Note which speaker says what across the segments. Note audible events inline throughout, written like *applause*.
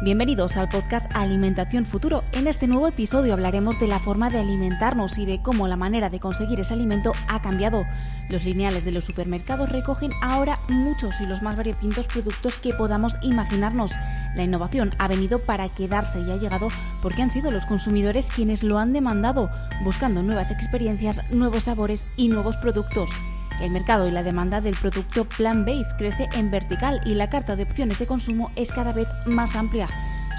Speaker 1: Bienvenidos al podcast Alimentación Futuro. En este nuevo episodio hablaremos de la forma de alimentarnos y de cómo la manera de conseguir ese alimento ha cambiado. Los lineales de los supermercados recogen ahora muchos y los más variopintos productos que podamos imaginarnos. La innovación ha venido para quedarse y ha llegado porque han sido los consumidores quienes lo han demandado, buscando nuevas experiencias, nuevos sabores y nuevos productos. El mercado y la demanda del producto plant-based crece en vertical y la carta de opciones de consumo es cada vez más amplia.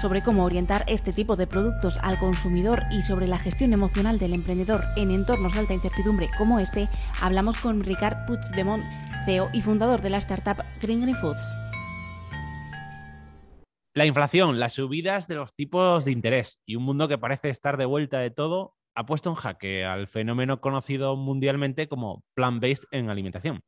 Speaker 1: Sobre cómo orientar este tipo de productos al consumidor y sobre la gestión emocional del emprendedor en entornos de alta incertidumbre como este, hablamos con Ricard Puigdemont, CEO y fundador de la startup Green Green Foods.
Speaker 2: La inflación, las subidas de los tipos de interés y un mundo que parece estar de vuelta de todo ha puesto en jaque al fenómeno conocido mundialmente como plant-based en alimentación.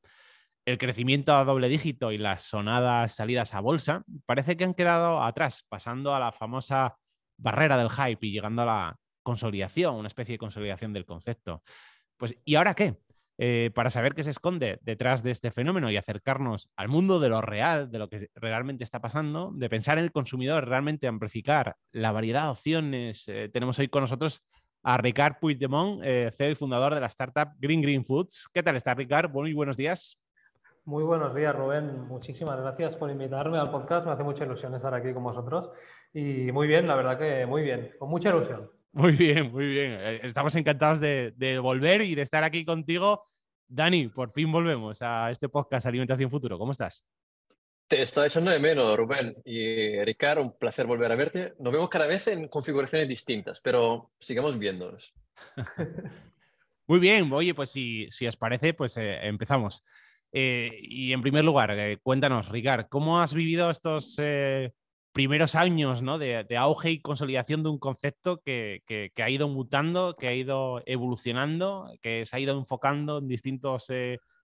Speaker 2: El crecimiento a doble dígito y las sonadas salidas a bolsa parece que han quedado atrás, pasando a la famosa barrera del hype y llegando a la consolidación, una especie de consolidación del concepto. Pues, ¿y ahora qué? Eh, para saber qué se esconde detrás de este fenómeno y acercarnos al mundo de lo real, de lo que realmente está pasando, de pensar en el consumidor, realmente amplificar la variedad de opciones, eh, tenemos hoy con nosotros a Ricard Puigdemont, eh, CEO y fundador de la startup Green Green Foods. ¿Qué tal está, Ricard? Muy buenos días.
Speaker 3: Muy buenos días, Rubén. Muchísimas gracias por invitarme al podcast. Me hace mucha ilusión estar aquí con vosotros. Y muy bien, la verdad que muy bien, con mucha ilusión.
Speaker 2: Muy bien, muy bien. Eh, estamos encantados de, de volver y de estar aquí contigo. Dani, por fin volvemos a este podcast Alimentación Futuro. ¿Cómo estás?
Speaker 4: Te estaba echando de menos, Rubén. Y Ricardo, un placer volver a verte. Nos vemos cada vez en configuraciones distintas, pero sigamos viéndonos. *laughs*
Speaker 2: Muy bien, oye, pues si, si os parece, pues eh, empezamos. Eh, y en primer lugar, eh, cuéntanos, Ricard, ¿cómo has vivido estos primeros años ¿no? de, de, auge y consolidación de un concepto que, que, que, ha ido mutando, que ha ido evolucionando, que se ha ido enfocando en distintos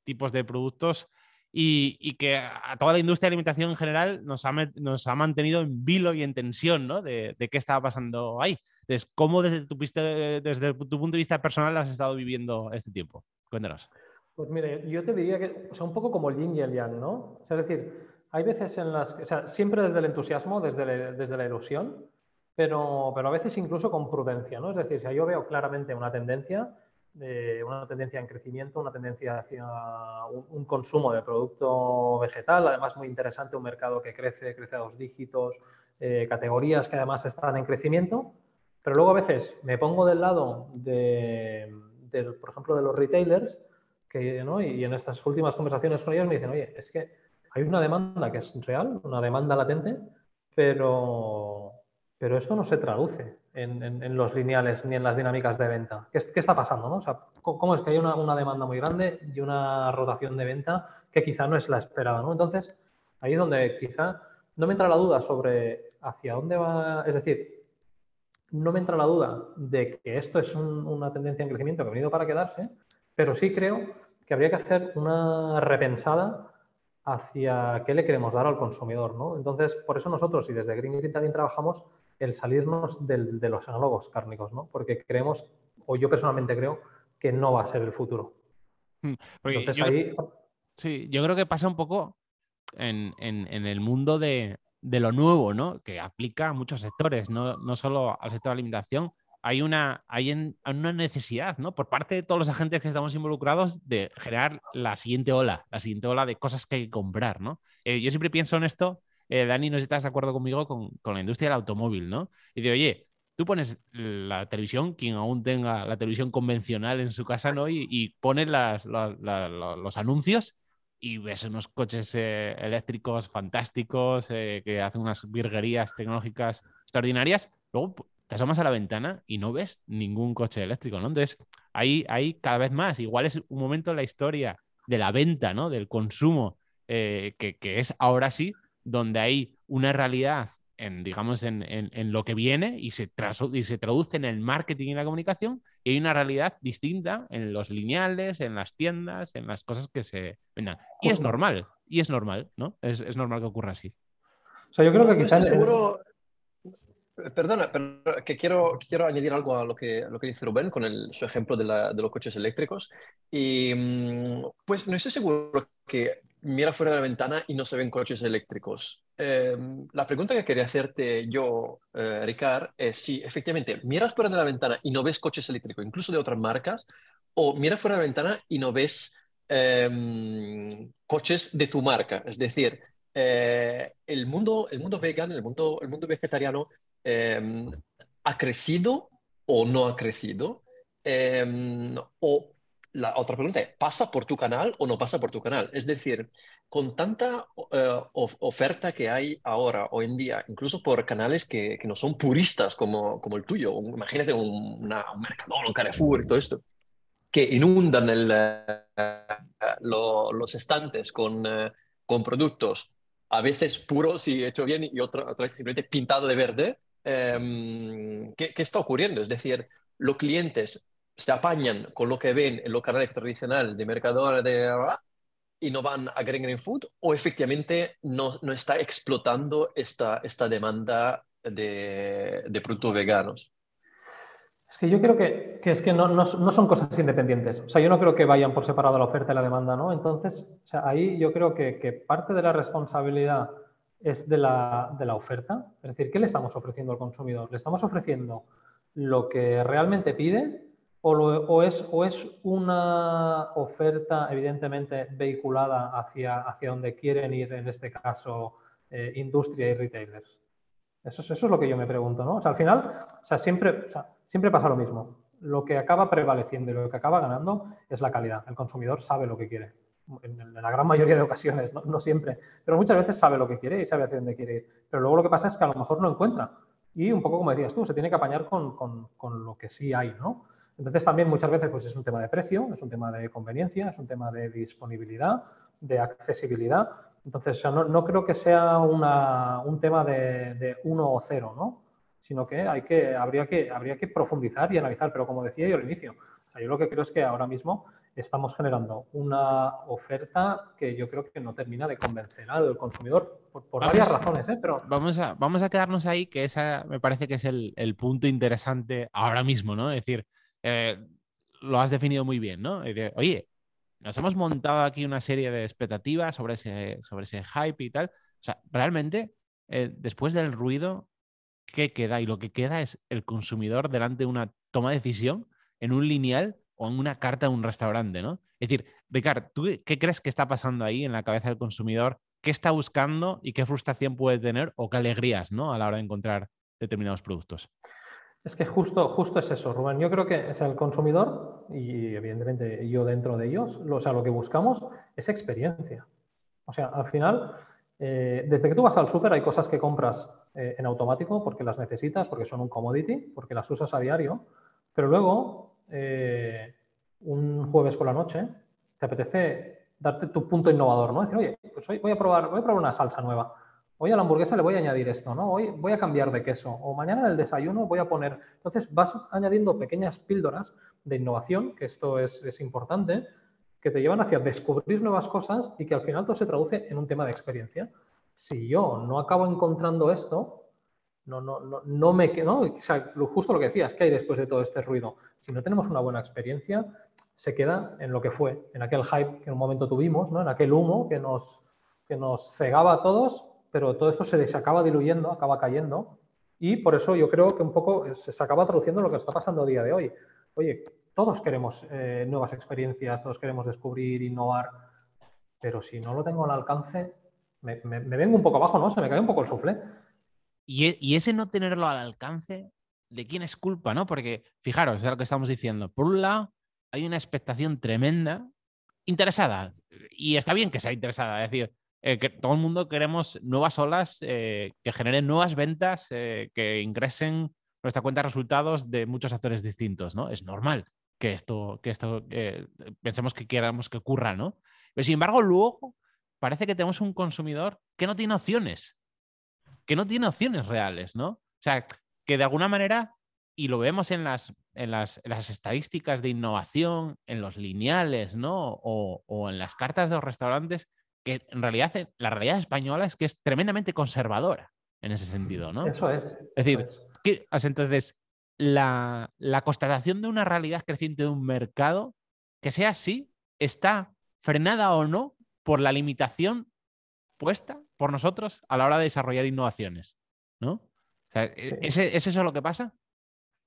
Speaker 2: tipos de productos? Y, que a toda la industria de alimentación en general nos ha, nos ha mantenido en vilo y en tensión ¿no? de, de, qué estaba pasando ahí. Entonces, ¿cómo desde tu, desde tu punto de vista personal has estado viviendo este tiempo? Cuéntanos.
Speaker 3: Pues mire, yo te diría que, o sea, un poco como el yin y el yang, ¿no? O sea, es decir, hay veces en las que, o sea, siempre desde el entusiasmo, desde, la, desde la ilusión, pero, pero a veces incluso con prudencia, ¿no? Es decir, si yo veo claramente una tendencia, eh, una tendencia en crecimiento, una tendencia hacia un, un, consumo de producto vegetal, además muy interesante, un mercado que crece, crece a dos dígitos, eh, categorías que además están en crecimiento, pero luego a veces me pongo del lado de, de por ejemplo, de los retailers, que, ¿no? y en estas últimas conversaciones con ellos me dicen, oye, es que hay una demanda que es real, una demanda latente, pero, pero esto no se traduce en, los lineales ni en las dinámicas de venta. ¿Qué, está pasando? ¿no? O sea, ¿Cómo es que hay una, demanda muy grande y una rotación de venta que quizá no es la esperada? ¿no? Entonces, ahí es donde quizá no me entra la duda sobre hacia dónde va, es decir, no me entra la duda de que esto es un, una tendencia en crecimiento que ha venido para quedarse, pero sí creo que habría que hacer una repensada hacia qué le queremos dar al consumidor. ¿no? Entonces, por eso nosotros y desde Green Green también trabajamos el salirnos del, de los análogos cárnicos, ¿no? Porque creemos, o yo personalmente creo, que no va a ser el futuro.
Speaker 2: Hmm, porque Entonces, yo, ahí... Sí, yo creo que pasa un poco en, en, en el mundo de, de, lo nuevo, ¿no? Que aplica a muchos sectores, no, no solo al sector de alimentación. Hay una, hay en, una necesidad, ¿no? Por parte de todos los agentes que estamos involucrados de generar la siguiente ola, la siguiente ola de cosas que hay que comprar, ¿no? Eh, yo siempre pienso en esto eh, Dani, no sé si estás de acuerdo conmigo con, con, la industria del automóvil, ¿no? Y de, oye, tú pones la televisión, quien aún tenga la televisión convencional en su casa, ¿no? Y, y pones los anuncios y ves unos coches eh, eléctricos fantásticos eh, que hacen unas virguerías tecnológicas extraordinarias. Luego te asomas a la ventana y no ves ningún coche eléctrico, ¿no? Entonces, ahí hay cada vez más. Igual es un momento en la historia de la venta, ¿no? Del consumo, eh, que, que es ahora sí donde hay una realidad en, digamos, en, en, en lo que viene y se, y se traduce en el marketing y la comunicación, y hay una realidad distinta en los lineales, en las tiendas, en las cosas que se vendan. Y es normal, y es normal, ¿no? Es, es normal que ocurra así.
Speaker 3: O sea, yo creo que quizás...
Speaker 4: seguro... Perdona, pero que quiero, quiero añadir algo a lo que, a lo que dice Rubén con el, su ejemplo de, la, de, los coches eléctricos. Y pues no estoy seguro que mira fuera de la ventana y no se ven coches eléctricos. Em, la pregunta que quería hacerte yo, eh, Ricard, es si efectivamente miras fuera de la ventana y no ves coches eléctricos, incluso de otras marcas, o miras fuera de la ventana y no ves em, coches de tu marca. Es decir, eh, el, mundo, el mundo vegan, el mundo, el mundo vegetariano em, ha crecido o no ha crecido. o la otra pregunta es, ¿pasa por tu canal o no pasa por tu canal? Es decir, con tanta eh, oferta que hay ahora, hoy en día, incluso por canales que, no son puristas como, como el tuyo, imagínate un, una, un Mercadona, un Carrefour y todo esto, que inundan eh, los estantes con, eh, con productos a veces puros y hecho bien y otra, otra vez simplemente pintado de verde, em, ¿qué, ¿qué está ocurriendo? Es decir, los clientes se apañan con lo que ven en los canales tradicionales de Mercadona de, y no van a Green Green Food o efectivamente no, no está explotando esta, esta demanda de, de, productos veganos?
Speaker 3: Es que yo creo que, que es que no, no, no, son cosas independientes. O sea, yo no creo que vayan por separado la oferta y la demanda, ¿no? Entonces, ahí yo creo que, que parte de la responsabilidad es de la, de la oferta. Es decir, ¿qué le estamos ofreciendo al consumidor? ¿Le estamos ofreciendo lo que realmente pide o, es, es una oferta evidentemente vehiculada hacia, hacia donde quieren ir, en este caso, eh, industria y retailers? Eso, eso, es lo que yo me pregunto, ¿no? O sea, al final, o sea, siempre, siempre pasa lo mismo. Lo que acaba prevaleciendo y lo que acaba ganando es la calidad. El consumidor sabe lo que quiere. En, la gran mayoría de ocasiones, no, no, siempre, pero muchas veces sabe lo que quiere y sabe hacia dónde quiere ir. Pero luego lo que pasa es que a lo mejor no encuentra. Y un poco como decías tú, se tiene que apañar con, con, con lo que sí hay, ¿no? Entonces también muchas veces pues, es un tema de precio, es un tema de conveniencia, es un tema de disponibilidad, de accesibilidad. Entonces no, creo que sea un tema de, uno o cero, ¿no? sino que, hay que, habría que habría que profundizar y analizar. Pero como decía yo al inicio, yo lo que creo es que ahora mismo estamos generando una oferta que yo creo que no termina de convencer al consumidor por, varias razones. ¿eh? Pero...
Speaker 2: Vamos, a, vamos a quedarnos ahí, que esa me parece que es el, el punto interesante ahora mismo, ¿no? Es decir, eh, lo has definido muy bien, ¿no? Oye, nos hemos montado aquí una serie de expectativas sobre ese, sobre ese hype y tal. O sea, realmente, eh, después del ruido, ¿qué queda? Y lo que queda es el consumidor delante de una toma de decisión en un lineal o en una carta de un restaurante, ¿no? Es decir, Ricardo, ¿tú qué crees que está pasando ahí en la cabeza del consumidor? ¿Qué está buscando y qué frustración puede tener o qué alegrías, ¿no? A la hora de encontrar determinados productos.
Speaker 3: Es que justo, justo es eso, Rubén. Yo creo que es el consumidor, y evidentemente yo dentro de ellos, lo, o sea, lo que buscamos es experiencia. O sea, al final, eh, desde que tú vas al súper hay cosas que compras eh, en automático porque las necesitas, porque son un commodity, porque las usas a diario, pero luego, eh, un jueves por la noche, te apetece darte tu punto innovador, ¿no? Decir, oye, pues hoy voy a probar, voy a probar una salsa nueva hoy a la hamburguesa le voy a añadir esto, ¿no? Hoy voy a cambiar de queso o mañana en el desayuno voy a poner. Entonces vas añadiendo pequeñas píldoras de innovación, que esto es, importante, que te llevan hacia descubrir nuevas cosas y que al final todo se traduce en un tema de experiencia. Si yo no acabo encontrando esto, no, no, no, no me quedo, o sea, justo lo que decías, ¿qué hay después de todo este ruido? Si no tenemos una buena experiencia, se queda en lo que fue, en aquel hype que en un momento tuvimos, ¿no? en aquel humo que nos, que nos cegaba a todos pero todo esto se, acaba diluyendo, acaba cayendo, y por eso yo creo que un poco se, acaba traduciendo lo que está pasando a día de hoy. Oye, todos queremos eh, nuevas experiencias, todos queremos descubrir, innovar, pero si no lo tengo al alcance, me, vengo un poco abajo, ¿no? Se me cae un poco el suflé.
Speaker 2: Y, e, y, ese no tenerlo al alcance, ¿de quién es culpa, no? Porque, fijaros, es lo que estamos diciendo. Por un lado, hay una expectación tremenda, interesada, y está bien que sea interesada, es decir, eh, que todo el mundo queremos nuevas olas eh, que generen nuevas ventas, eh, que ingresen nuestra cuenta de resultados de muchos actores distintos, ¿no? Es normal que esto, que esto pensemos que queramos que ocurra, ¿no? Pero sin embargo, luego parece que tenemos un consumidor que no tiene opciones, que no tiene opciones reales, ¿no? O sea, que de alguna manera, y lo vemos en las, en las, las estadísticas de innovación, en los lineales, ¿no? O, o en las cartas de los restaurantes, que en realidad eh, la realidad española es que es tremendamente conservadora en ese sentido, ¿no?
Speaker 3: Eso es.
Speaker 2: Es decir, entonces, la, constatación de una realidad creciente de un mercado, que sea así, está frenada o no por la limitación puesta por nosotros a la hora de desarrollar innovaciones, ¿no? ¿E-, ¿es, eso lo que pasa?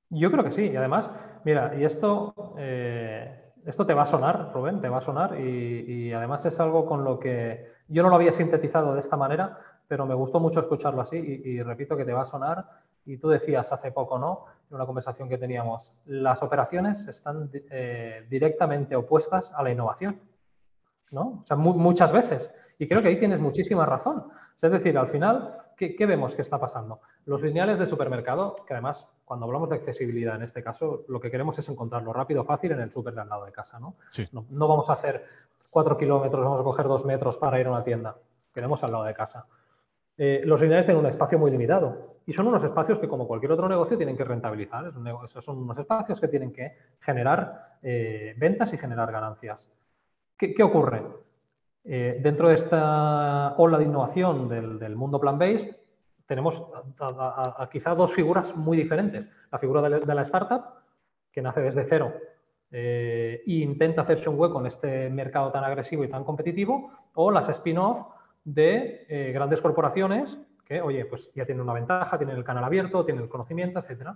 Speaker 3: Yo creo que sí. Y además, mira, y esto, eh, esto te va a sonar, Rubén, te va a sonar. Y, además es algo con lo que yo no lo había sintetizado de esta manera, pero me gustó mucho escucharlo así. Y, repito que te va a sonar. Y tú decías hace poco, ¿no? En una conversación que teníamos, las operaciones están eh, directamente opuestas a la innovación, ¿no? O sea, muchas veces. Y creo que ahí tienes muchísima razón. es decir, al final, ¿qué, vemos que está pasando? Los lineales de supermercado, que además, cuando hablamos de accesibilidad en este caso, lo que queremos es encontrarlo rápido, fácil en el súper de al lado de casa, ¿no? ¿no? vamos a hacer cuatro kilómetros, vamos a coger dos metros para ir a una tienda. Queremos al lado de casa. Eh, los lineales tienen un espacio muy limitado y son unos espacios que, como cualquier otro negocio, tienen que rentabilizar. son unos espacios que tienen que generar eh, ventas y generar ganancias. ¿Qué, qué ocurre? Eh, dentro de esta ola de innovación del, mundo plant-based, tenemos quizá dos figuras muy diferentes. La figura de, la startup, que nace desde cero e intenta hacerse un hueco en este mercado tan agresivo y tan competitivo, o las spin-off de eh, grandes corporaciones que, oye, pues ya tienen una ventaja, tienen el canal abierto, tienen el conocimiento, etc.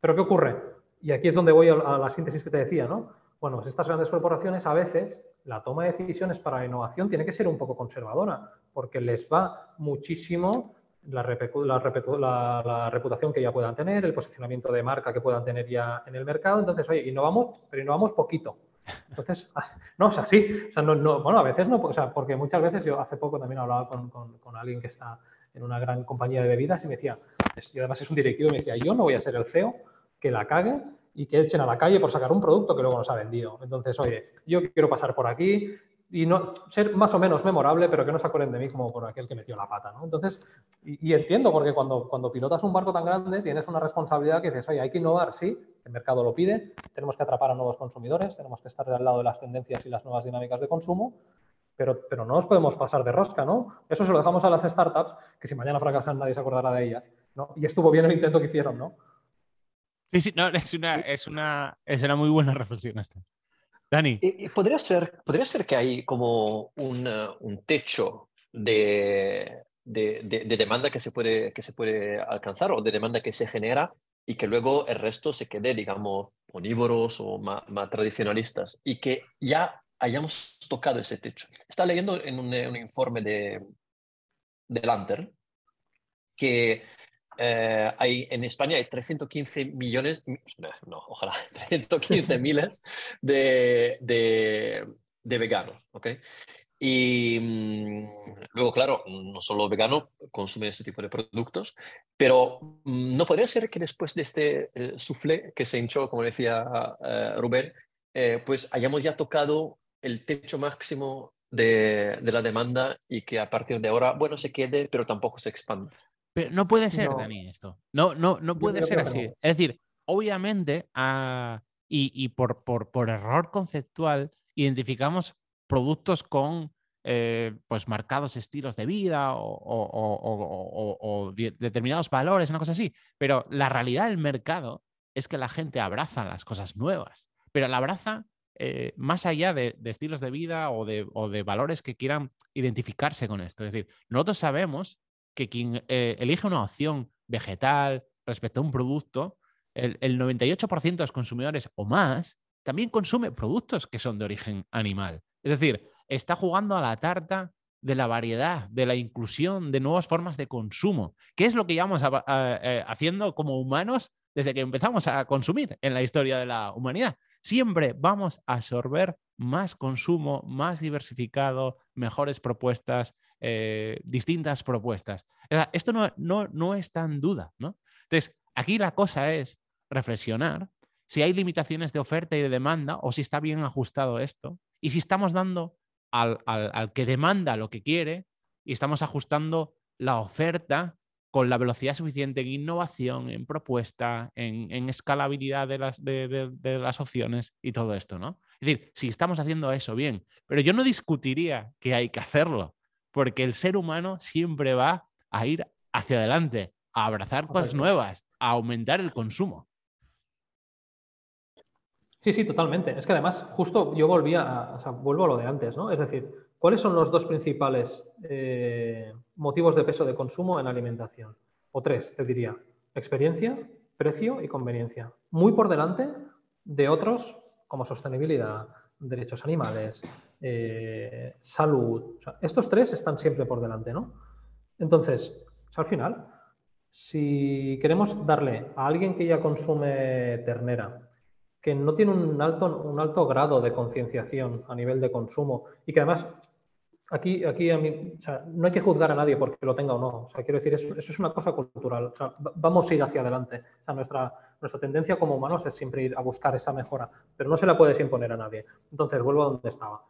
Speaker 3: Pero ¿qué ocurre? Y aquí es donde voy a, a la síntesis que te decía, ¿no? Bueno, pues estas grandes corporaciones a veces la toma de decisiones para la innovación tiene que ser un poco conservadora, porque les va muchísimo la, reputación que ya puedan tener, el posicionamiento de marca que puedan tener ya en el mercado. Entonces, oye, innovamos, pero innovamos poquito. Entonces, *laughs* no, o sea, sí, o sea, no, bueno, a veces no, o sea, porque muchas veces yo hace poco también hablaba con, con, alguien que está en una gran compañía de bebidas y me decía, y además es un directivo, y me decía, yo no voy a ser el CEO que la cague y que echen a la calle por sacar un producto que luego nos ha vendido. Entonces, oye, yo quiero pasar por aquí y no ser más o menos memorable, pero que no se acuerden de mí como por aquel que metió la pata, ¿no? Entonces, y, entiendo, porque cuando, cuando pilotas un barco tan grande, tienes una responsabilidad que dices, oye, hay que innovar, sí, el mercado lo pide, tenemos que atrapar a nuevos consumidores, tenemos que estar al lado de las tendencias y las nuevas dinámicas de consumo, pero, pero no nos podemos pasar de rosca, ¿no? Eso se lo dejamos a las startups, que si mañana fracasan nadie se acordará de ellas, ¿no? Y estuvo bien el intento que hicieron, ¿no?
Speaker 2: Sí, sí, no, *laughs* es una, es una, es una muy buena reflexión esta. Dani.
Speaker 4: ¿Podría ser, podría ser que hay como un, un techo de, de, de, demanda que se, puede, que se puede alcanzar o de demanda que se genera y que luego el resto se quede, digamos, onívoros o más, tradicionalistas y que ya hayamos tocado ese techo. Estaba leyendo en un, un informe de, de Lanter que eh, hay, en España hay 315 millones, no, ojalá, *laughs* 315 *laughs* miles de, de, veganos, ¿ok? Y mm, luego, claro, no solo veganos consumen este tipo de productos, pero mm, no podría ser que después de este eh, soufflé que se hinchó, como decía eh, Rubén, pues hayamos ya tocado el techo máximo de, de, la demanda y que a partir de ahora, bueno, se quede, pero tampoco se expanda.
Speaker 2: Pero no puede ser, Dani, esto. No, no, no puede ser así. Es decir, obviamente, ah, y, por, por, error conceptual, identificamos productos con eh, pues marcados estilos de vida o, determinados valores, una cosa así. Pero la realidad del mercado es que la gente abraza las cosas nuevas, pero la abraza eh, más allá de, estilos de vida o de, o de valores que quieran identificarse con esto. Es decir, nosotros sabemos que quien eh, elige una opción vegetal respecto a un producto, el, 98% de los consumidores o más también consume productos que son de origen animal. Es decir, está jugando a la tarta de la variedad, de la inclusión, de nuevas formas de consumo, que es lo que llevamos eh, haciendo como humanos desde que empezamos a consumir en la historia de la humanidad. Siempre vamos a absorber más consumo, más diversificado, mejores propuestas, eh, distintas propuestas. esto no, no, no está en duda, ¿no? Entonces, aquí la cosa es reflexionar si hay limitaciones de oferta y de demanda o si está bien ajustado esto y si estamos dando al, que demanda lo que quiere y estamos ajustando la oferta con la velocidad suficiente en innovación, en propuesta, en, escalabilidad de las, de las, opciones y todo esto, ¿no? Es decir, si estamos haciendo eso bien, pero yo no discutiría que hay que hacerlo porque el ser humano siempre va a ir hacia adelante, a abrazar cosas nuevas, a aumentar el consumo.
Speaker 3: Sí, sí, totalmente. Es que además, justo yo volvía a, o sea, vuelvo a lo de antes, ¿no? Es decir, ¿cuáles son los dos principales eh, motivos de peso de consumo en alimentación? O tres, te diría. Experiencia, precio y conveniencia. Muy por delante de otros como sostenibilidad, derechos animales, eh, salud. estos tres están siempre por delante, ¿no? Entonces, al final, si queremos darle a alguien que ya consume ternera, que no tiene un alto, un alto grado de concienciación a nivel de consumo y que además aquí, aquí a mí, no hay que juzgar a nadie porque lo tenga o no. Quiero decir, eso, es una cosa cultural. vamos a ir hacia adelante. Nuestra, nuestra tendencia como humanos es siempre ir a buscar esa mejora, pero no se la puedes imponer a nadie. Entonces, vuelvo a donde estaba.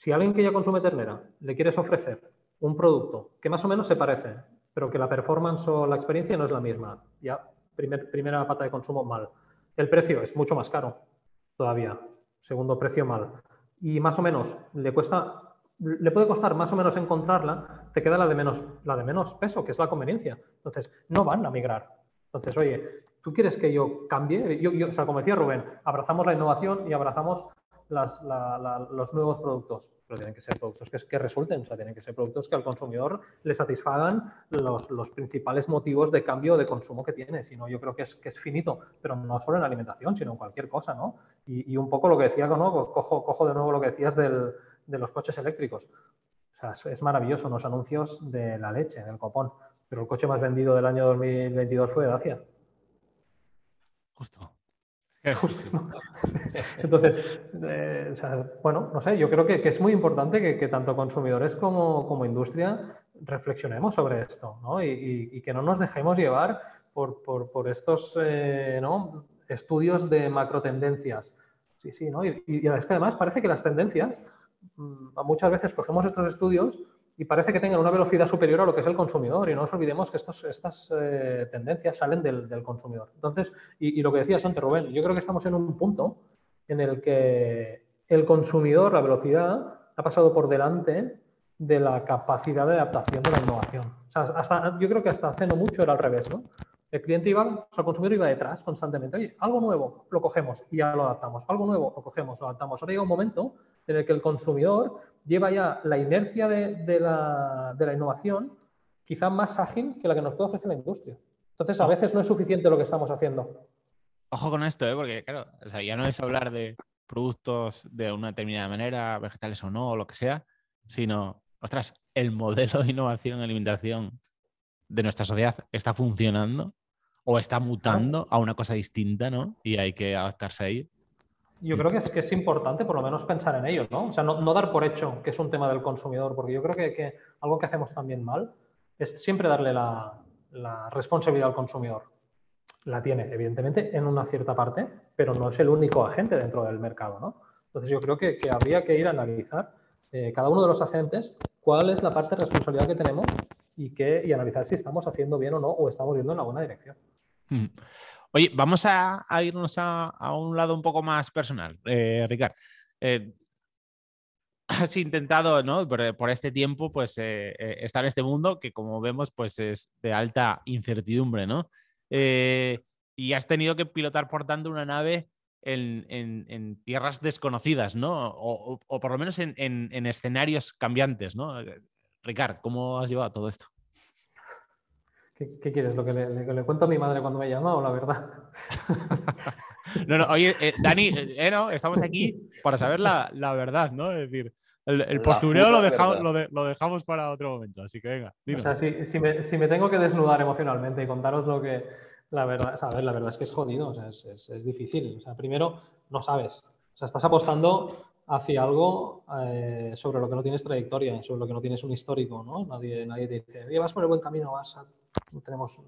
Speaker 3: Si alguien que ya consume ternera le quieres ofrecer un producto que más o menos se parece, pero que la performance o la experiencia no es la misma, ya primera pata de consumo mal. El precio es mucho más caro todavía, segundo precio mal. Y más o menos le cuesta le puede costar más o menos encontrarla, te queda la de menos, la de menos peso, que es la conveniencia. Entonces, no van a migrar. Entonces, oye, ¿tú quieres que yo cambie? Yo, o sea, como decía Rubén, abrazamos la innovación y abrazamos los nuevos productos, pero tienen que ser productos que, resulten, o sea, tienen que ser productos que al consumidor le satisfagan los, principales motivos de cambio de consumo que tiene. Si no, yo creo que es, que es finito, pero no solo en alimentación, sino en cualquier cosa, ¿no? Y, un poco lo que decía, ¿no? Cojo, cojo de nuevo lo que decías del, de los coches eléctricos. O sea, es maravilloso, los anuncios de la leche, del copón. Pero el coche más vendido del año 2022 fue Dacia.
Speaker 2: Justo. *laughs*
Speaker 3: Entonces, eh, bueno, no sé, yo creo que, es muy importante que, tanto consumidores como, industria reflexionemos sobre esto ¿no? y, que no nos dejemos llevar por, estos eh, estudios de macro tendencias. Sí, sí, ¿no? Y, y, además parece que las tendencias Mm, muchas veces cogemos estos estudios y parece que tengan una velocidad superior a lo que es el consumidor y no nos olvidemos que estas eh, tendencias salen del, consumidor. Entonces, y, lo que decías antes, Rubén, yo creo que estamos en un punto en el que el consumidor, la velocidad, ha pasado por delante de la capacidad de adaptación de la innovación. hasta, yo creo que hasta hace no mucho era al revés, ¿no? El cliente iba, o sea, el consumidor iba detrás constantemente. Oye, algo nuevo, lo cogemos y ya lo adaptamos. Algo nuevo, lo cogemos, lo adaptamos. Ahora llega un momento en el que el consumidor lleva ya la inercia de, la, innovación quizá más ágil que la que nos puede ofrecer la industria. Entonces, a veces no es suficiente lo que estamos haciendo.
Speaker 2: Ojo con esto, ¿eh? porque claro, ya no es hablar de productos de una determinada manera, vegetales o no, o lo que sea, sino, ostras, el modelo de innovación en alimentación de nuestra sociedad está funcionando o está mutando a una cosa distinta, ¿no? Y hay que adaptarse a ello.
Speaker 3: Yo creo que es, que es importante por lo menos pensar en ello, ¿no? O sea, no, dar por hecho que es un tema del consumidor, porque yo creo que, algo que hacemos también mal es siempre darle la, responsabilidad al consumidor. La tiene, evidentemente, en una cierta parte, pero no es el único agente dentro del mercado, ¿no? Entonces yo creo que, habría que ir a analizar eh, cada uno de los agentes cuál es la parte de responsabilidad que tenemos y, que, y analizar si estamos haciendo bien o no o estamos yendo en la buena dirección.
Speaker 2: Mm. Oye, vamos a, irnos a, un lado un poco más personal, eh, Ricard. Eh, *laughs* has intentado. Por, este tiempo, pues, eh, eh, estar en este mundo que, como vemos, pues es de alta incertidumbre, ¿no? y has tenido que pilotar, por tanto, una nave en, tierras desconocidas, ¿no? O, por lo menos en, en, escenarios cambiantes, ¿no? Ricard, ¿cómo has llevado todo esto?
Speaker 3: ¿Qué, quieres? ¿Lo que le, cuento a mi madre cuando me llama o la verdad? *laughs*
Speaker 2: no, no, oye, eh, Dani, eh, eh, no, estamos aquí para saber la, verdad, ¿no? Es decir, el, postureo lo dejamos, lo, dejamos para otro momento, así que venga.
Speaker 3: O sea, si, me, tengo que desnudar emocionalmente y contaros lo que. La verdad, ¿sabes? la verdad es que es jodido, o sea, es, es, difícil. O sea, primero, no sabes. O sea, estás apostando hacia algo sobre lo que no tienes trayectoria, sobre lo que no tienes un histórico, ¿no? Nadie, nadie te dice, oye, vas por el buen camino, vas a no tenemos,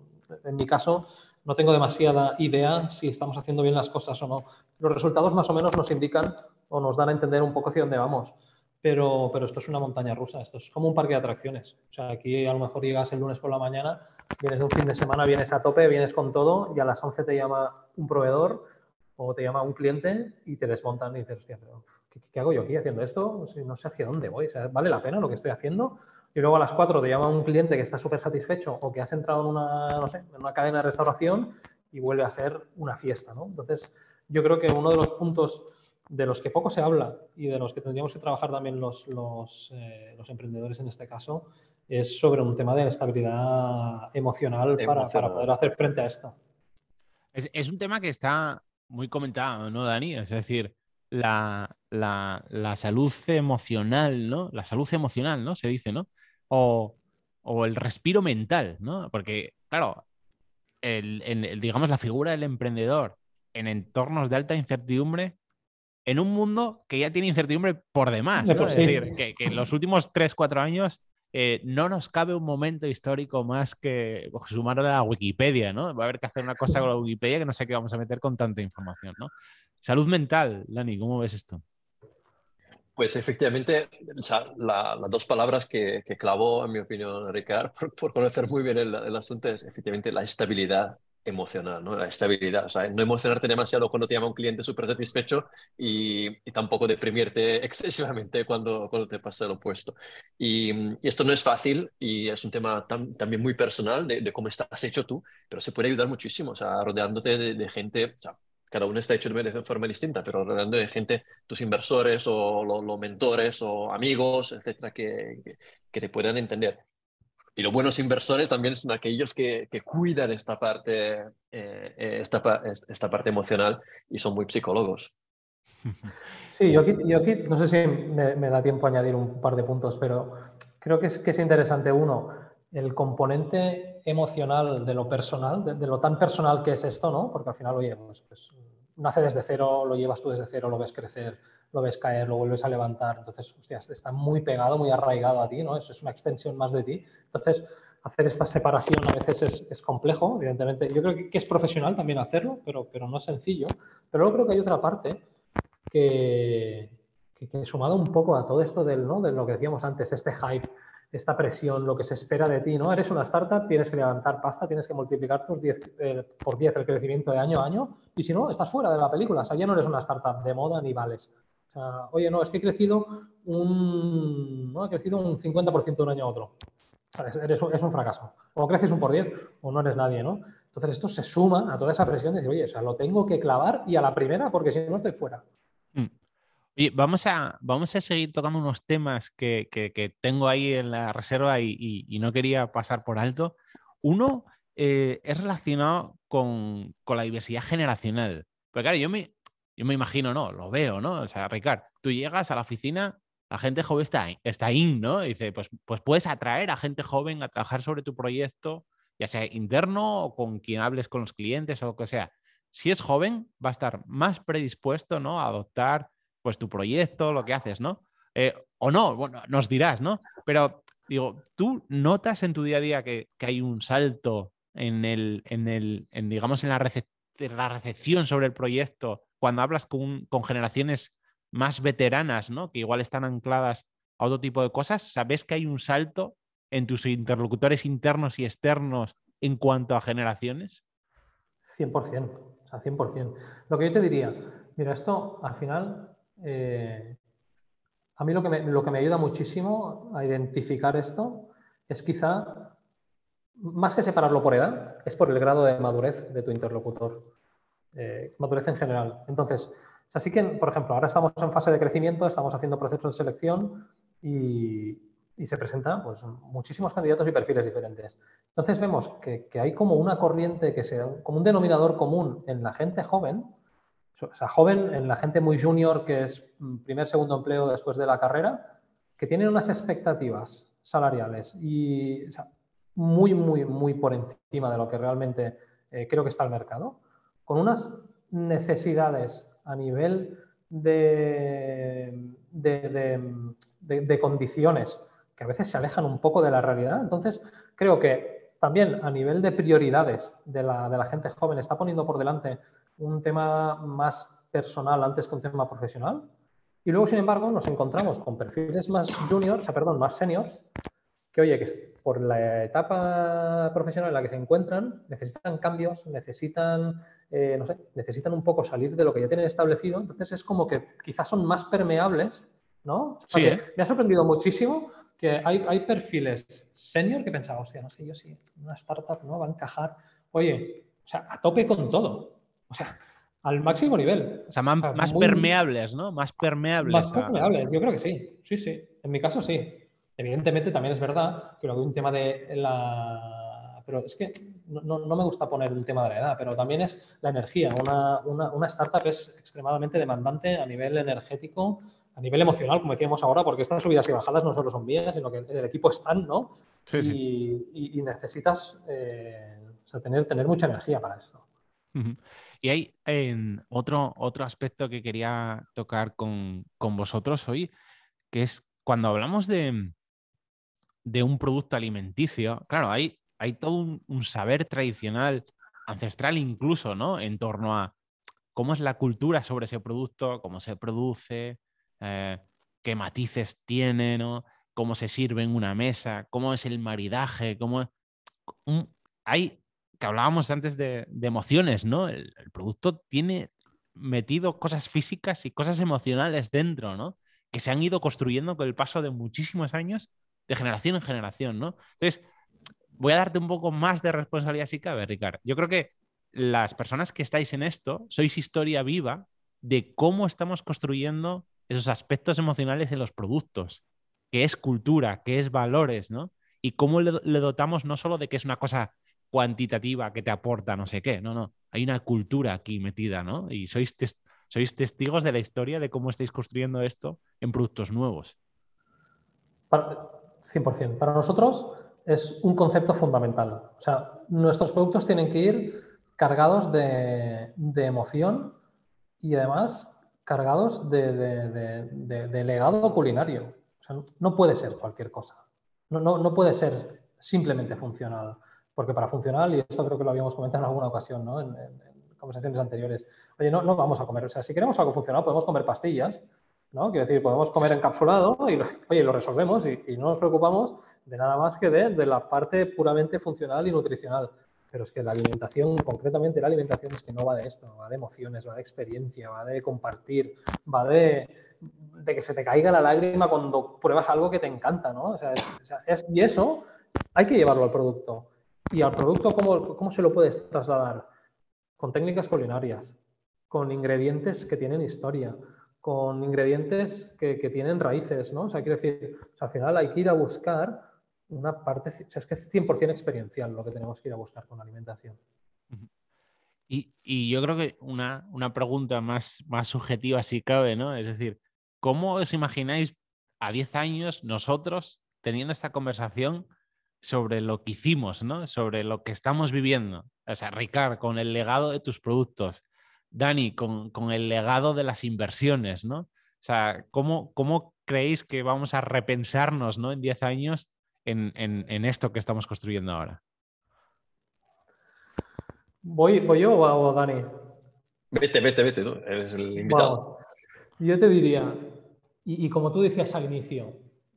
Speaker 3: en mi caso, no tengo demasiada idea si estamos haciendo bien las cosas o no. Los resultados más o menos nos indican o nos dan a entender un poco hacia dónde vamos. Pero, pero esto es una montaña rusa, esto es como un parque de atracciones. O sea, aquí a lo mejor llegas el lunes por la mañana, vienes de un fin de semana, vienes a tope, vienes con todo y a las 11 te llama un proveedor o te llama un cliente y te desmontan y dices, hostia, pero ¿qué, hago yo aquí haciendo esto? No sé hacia dónde voy. ¿Vale la pena lo que estoy haciendo? Y luego a las 4 te llama un cliente que está súper satisfecho o que has entrado en una, no sé, en una cadena de restauración y vuelve a hacer una fiesta, ¿no? Entonces, yo creo que uno de los puntos de los que poco se habla y de los que tendríamos que trabajar también los, los, eh, los emprendedores en este caso, es sobre un tema de estabilidad emocional, Para, para, poder hacer frente a esto.
Speaker 2: Es, es, un tema que está muy comentado, ¿no, Dani? Es decir, la, la, la, salud emocional, ¿no? La salud emocional, ¿no? Se dice, ¿no? O, o el respiro mental, ¿no? Porque, claro, el, digamos, la figura del emprendedor en entornos de alta incertidumbre, en un mundo que ya tiene incertidumbre por demás, ¿no? Es decir, que, en los últimos 3, 4 años eh, no nos cabe un momento histórico más que sumar a la Wikipedia, ¿no? Va a haber que hacer una cosa con la Wikipedia que no sé qué vamos a meter con tanta información, ¿no? Salud mental, Dani, ¿cómo ves esto?
Speaker 4: Pues efectivamente, las dos palabras que, clavó, en mi opinión, Ricard, *laughs* por, conocer muy bien el, asunto, es efectivamente la estabilidad emocional, ¿no? La estabilidad, o sea, no emocionarte demasiado cuando te llama un cliente súper satisfecho y, tampoco deprimirte *laughs* excesivamente cuando, cuando te pasa lo opuesto. Y, esto no es fácil y es un tema también muy personal de, cómo estás hecho tú, pero se puede ayudar muchísimo, o sea, rodeándote de, de gente, o sea, cada uno está hecho de forma distinta, pero hablando de gente, tus inversores o los, mentores o amigos, etcétera, que, que, te puedan entender. Y los buenos inversores también son aquellos que, que cuidan esta parte, eh, eh, esta, esta parte emocional y son muy psicólogos. *laughs*
Speaker 3: Sí, yo aquí, yo aquí no sé si me, me, da tiempo a añadir un par de puntos, pero creo que es, que es interesante uno, el componente emocional de lo personal, de, lo tan personal que es esto, ¿no? Porque al final, oye, pues, pues, nace desde cero, lo llevas tú desde cero, lo ves crecer, lo ves caer, lo vuelves a levantar. Entonces, hostias, está muy pegado, muy arraigado a ti, ¿no? Eso es una extensión más de ti. Entonces, hacer esta separación a veces es, complejo, evidentemente. Yo creo que, que, es profesional también hacerlo, pero, pero no es sencillo. Pero luego creo que hay otra parte que, que, que sumado un poco a todo esto del, ¿no? de lo que decíamos antes, este hype esta presión, lo que se espera de ti, ¿no? Eres una startup, tienes que levantar pasta, tienes que multiplicar tus 10, eh, por 10 el crecimiento de año a año, y si no, estás fuera de la película, o sea, ya no eres una startup de moda ni vales. O sea, oye, no, es que he crecido un, ¿no? he crecido un 50% de un año a otro. es un fracaso. O creces un por 10 o no eres nadie, ¿no? Entonces esto se suma a toda esa presión de decir, oye, o sea, lo tengo que clavar y a la primera porque si no estoy fuera.
Speaker 2: Vamos a, vamos a seguir tocando unos temas que, tengo ahí en la reserva y, no quería pasar por alto. Uno eh, es relacionado con, la diversidad generacional. Porque claro, yo me, yo me imagino, ¿no? Lo veo, ¿no? O sea, Ricard, tú llegas a la oficina, la gente joven está, está in, ¿no? dice, pues, pues puedes atraer a gente joven a trabajar sobre tu proyecto, ya sea interno o con quien hables con los clientes o lo que sea. Si es joven, va a estar más predispuesto, ¿no? A adoptar pues tu proyecto, lo que haces, ¿no? Eh, o no, bueno, nos dirás, ¿no? Pero digo, ¿tú notas en tu día a día que, hay un salto en el, en el, en, digamos, en la, la, recepción sobre el proyecto cuando hablas con, con, generaciones más veteranas, ¿no? Que igual están ancladas a otro tipo de cosas. ¿Sabes que hay un salto en tus interlocutores internos y externos en cuanto a generaciones?
Speaker 3: 100%, o sea, 100%. Lo que yo te diría, mira, esto al final eh, a mí lo que, me, ayuda muchísimo a identificar esto es quizá, más que separarlo por edad, es por el grado de madurez de tu interlocutor. Eh, madurez en general. Entonces, así que, por ejemplo, ahora estamos en fase de crecimiento, estamos haciendo procesos de selección y, se presentan pues, muchísimos candidatos y perfiles diferentes. Entonces vemos que, que, hay como una corriente, que sea como un denominador común en la gente joven, o sea, joven, en la gente muy junior, que es mm, primer, segundo empleo después de la carrera, que tienen unas expectativas salariales y muy, muy, muy por encima de lo que realmente eh, creo que está el mercado, con unas necesidades a nivel de, de, condiciones que a veces se alejan un poco de la realidad. Entonces, creo que también a nivel de prioridades de la, de la gente joven está poniendo por delante un tema más personal antes que un tema profesional. Y luego, sin embargo, nos encontramos con perfiles más juniors, perdón, más seniors, que oye, que por la etapa profesional en la que se encuentran, necesitan cambios, necesitan, eh, no sé, necesitan un poco salir de lo que ya tienen establecido. Entonces es como que quizás son más permeables, ¿no?
Speaker 2: Sí, ¿eh?
Speaker 3: Me ha sorprendido muchísimo que hay, hay perfiles senior que pensaba, hostia, no sé, yo sí, una startup no va a encajar. Oye, o sea, a tope con todo. O sea, al máximo nivel.
Speaker 2: O sea, más, permeables, ¿no? Más permeables.
Speaker 3: Más permeables, yo creo que sí. Sí, sí. En mi caso sí. Evidentemente también es verdad que un tema de la... Pero es que no, me gusta poner un tema de la edad, pero también es la energía. Una, startup es extremadamente demandante a nivel energético, a nivel emocional, como decíamos ahora, porque estas subidas y bajadas no solo son mías, sino que el equipo están, ¿no? Sí, y, necesitas eh, tener, tener mucha energía para esto.
Speaker 2: Y hay otro, otro aspecto que quería tocar con, vosotros hoy, que es cuando hablamos de, de un producto alimenticio, claro, hay, hay todo un, saber tradicional, ancestral incluso, ¿no? En torno a cómo es la cultura sobre ese producto, cómo se produce, eh, qué matices tiene, ¿no? Cómo se sirve en una mesa, cómo es el maridaje, cómo... hay que hablábamos antes de, emociones, ¿no? El, producto tiene metido cosas físicas y cosas emocionales dentro, ¿no? Que se han ido construyendo con el paso de muchísimos años, de generación en generación, ¿no? Entonces, voy a darte un poco más de responsabilidad si cabe, Ricardo. Yo creo que las personas que estáis en esto sois historia viva de cómo estamos construyendo esos aspectos emocionales en los productos, que es cultura, que es valores, ¿no? Y cómo le, le dotamos no solo de que es una cosa cuantitativa que te aporta no sé qué. No, no. Hay una cultura aquí metida, ¿no? Y sois, sois testigos de la historia de cómo estáis construyendo esto en productos nuevos.
Speaker 3: 100%. Para nosotros es un concepto fundamental. O sea, nuestros productos tienen que ir cargados de, emoción y además cargados de, legado culinario. O sea, no puede ser cualquier cosa. No, no, no puede ser simplemente funcional. Porque para funcionar, y esto creo que lo habíamos comentado en alguna ocasión, ¿no? en, conversaciones anteriores, oye, no, vamos a comer, o sea, si queremos algo funcional, podemos comer pastillas, ¿no? Quiero decir, podemos comer encapsulado y, *laughs* oye, lo resolvemos y, no nos preocupamos de nada más que de, la parte puramente funcional y nutricional. Pero es que la alimentación, concretamente la alimentación, es que no va de esto, va de emociones, va de experiencia, va de compartir, va de, de que se te caiga la lágrima cuando pruebas algo que te encanta, ¿no? O sea, es, y eso hay que llevarlo al producto. ¿Y al producto cómo, cómo se lo puedes trasladar? Con técnicas culinarias, con ingredientes que tienen historia, con ingredientes que, que tienen raíces, ¿no? O sea, quiero decir, al final hay que ir a buscar una parte, o sea, es que es 100% experiencial lo que tenemos que ir a buscar con la alimentación.
Speaker 2: Y, y yo creo que una, una, pregunta más, más subjetiva, si cabe, ¿no? Es decir, ¿cómo os imagináis a 10 años nosotros teniendo esta conversación sobre lo que hicimos, ¿no? Sobre lo que estamos viviendo. O sea, Ricard, con el legado de tus productos. Dani, con, el legado de las inversiones, ¿no? O sea, ¿cómo, cómo creéis que vamos a repensarnos, ¿no? En 10 años en, esto que estamos construyendo ahora.
Speaker 3: ¿Voy, voy yo o Dani?
Speaker 4: Vete, vete, vete, tú eres el invitado.
Speaker 3: Yo te diría, y, y como tú decías al inicio,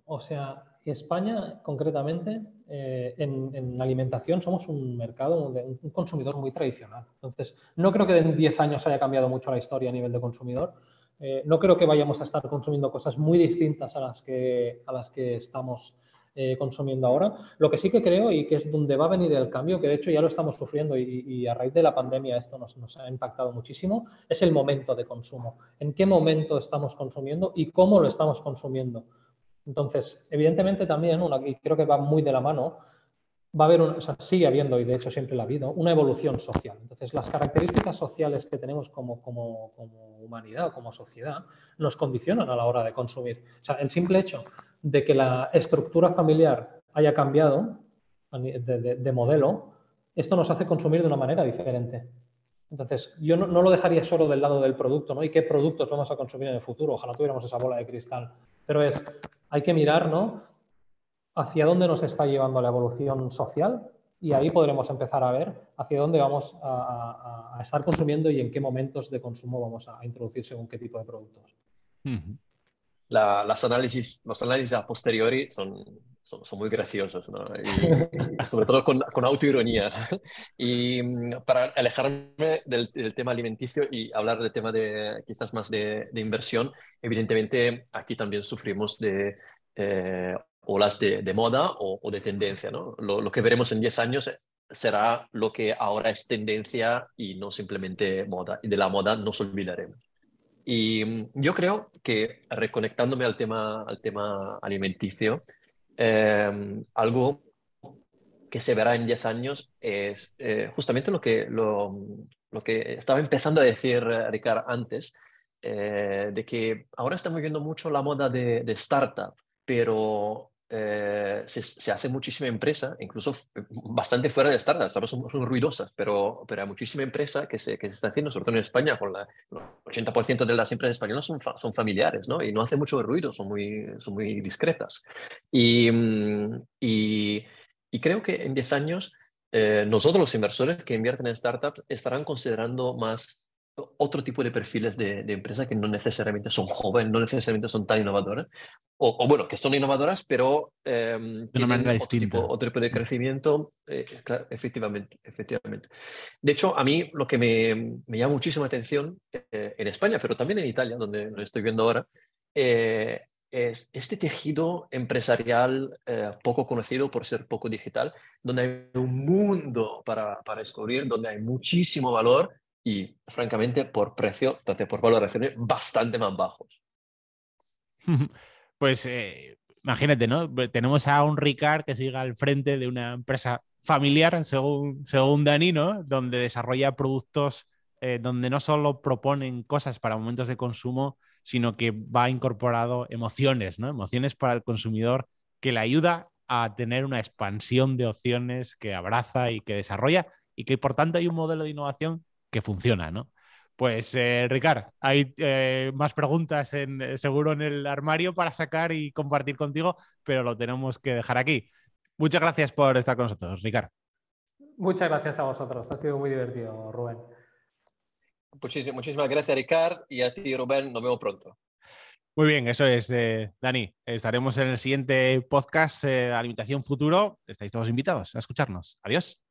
Speaker 3: o sea, España concretamente eh, en, alimentación somos un mercado, un, un, consumidor muy tradicional. Entonces, no creo que en 10 años haya cambiado mucho la historia a nivel de consumidor. Eh, no creo que vayamos a estar consumiendo cosas muy distintas a las que, a las que estamos eh, consumiendo ahora. Lo que sí que creo y que es donde va a venir el cambio, que de hecho ya lo estamos sufriendo y, a raíz de la pandemia esto nos, ha impactado muchísimo, es el momento de consumo. ¿En qué momento estamos consumiendo y cómo lo estamos consumiendo? Entonces, evidentemente también, y creo que va muy de la mano, va a haber, o sea, sigue habiendo, y de hecho siempre la ha habido, una evolución social. Entonces, las características sociales que tenemos como, como, como humanidad o como sociedad nos condicionan a la hora de consumir. O sea, el simple hecho de que la estructura familiar haya cambiado de, modelo, esto nos hace consumir de una manera diferente. Entonces, yo no, no, lo dejaría solo del lado del producto, ¿no? ¿Y qué productos vamos a consumir en el futuro? Ojalá tuviéramos esa bola de cristal. Pero es, hay que mirar ¿no? hacia dónde nos está llevando la evolución social y ahí podremos empezar a ver hacia dónde vamos a, estar consumiendo y en qué momentos de consumo vamos a introducir según qué tipo de productos.
Speaker 4: las análisis, los análisis a posteriori son, son, muy graciosos, ¿no? *laughs* sobre todo con, con autoironía. *laughs* Y mm, para alejarme del, tema alimenticio y hablar del tema de quizás más de, de inversión, evidentemente aquí también sufrimos de eh, olas de, de moda o, o, de tendencia. ¿no? Lo, lo, que veremos en 10 años será lo que ahora es tendencia y no simplemente moda. Y de la moda nos olvidaremos. Y mm, yo creo que reconectándome al tema, al tema alimenticio, em, algo que se verá en 10 años es eh, justamente lo que, lo, lo, que estaba empezando a decir Ricardo antes, eh, de que ahora estamos viendo mucho la moda de, de startup, pero eh, se, hace muchísima empresa, incluso bastante fuera de startup, son, son ruidosas, pero, pero hay muchísima empresa que se, que se está haciendo, sobre todo en España, con la, el 80% de las empresas españolas son, son familiares, ¿no? Y no hacen mucho ruido, son muy, son muy discretas. Y, mm, y creo que en 10 años eh, nosotros los inversores que invierten en startups estarán considerando más otro tipo de perfiles de, de empresas que no necesariamente son jóvenes, no necesariamente son tan innovadoras, o, bueno, que son innovadoras, pero eh, tienen otro tipo, otro tipo, de crecimiento, eh, claro, efectivamente, efectivamente. De hecho, a mí lo que me, me llama muchísima atención eh, en España, pero también en Italia, donde lo estoy viendo ahora, eh, es este tejido empresarial poco conocido por ser poco digital, donde hay un mundo para, para descubrir, donde hay muchísimo valor y francamente por precio, por valoraciones bastante más bajos. *laughs*
Speaker 2: Pues eh, imagínate, ¿no? Tenemos a un Ricard que sigue al frente de una empresa familiar, según, según Dani, ¿no? Donde desarrolla productos eh, donde no solo proponen cosas para momentos de consumo, sino que va incorporado emociones, ¿no? Emociones para el consumidor que le ayuda a tener una expansión de opciones que abraza y que desarrolla y que por tanto hay un modelo de innovación que funciona, ¿no? Pues, eh, Ricard, hay eh, más preguntas en, eh, seguro en el armario para sacar y compartir contigo, pero lo tenemos que dejar aquí. Muchas gracias por estar con nosotros, Ricard.
Speaker 3: Muchas gracias a vosotros. Ha sido muy divertido, Rubén.
Speaker 4: Muchísimas, muchísimas gracias, Ricard, y a ti, Rubén. Nos vemos pronto.
Speaker 2: Muy bien, eso es, eh, Dani. Estaremos en el siguiente podcast, Alimentación Futuro. Estáis todos invitados a escucharnos. Adiós.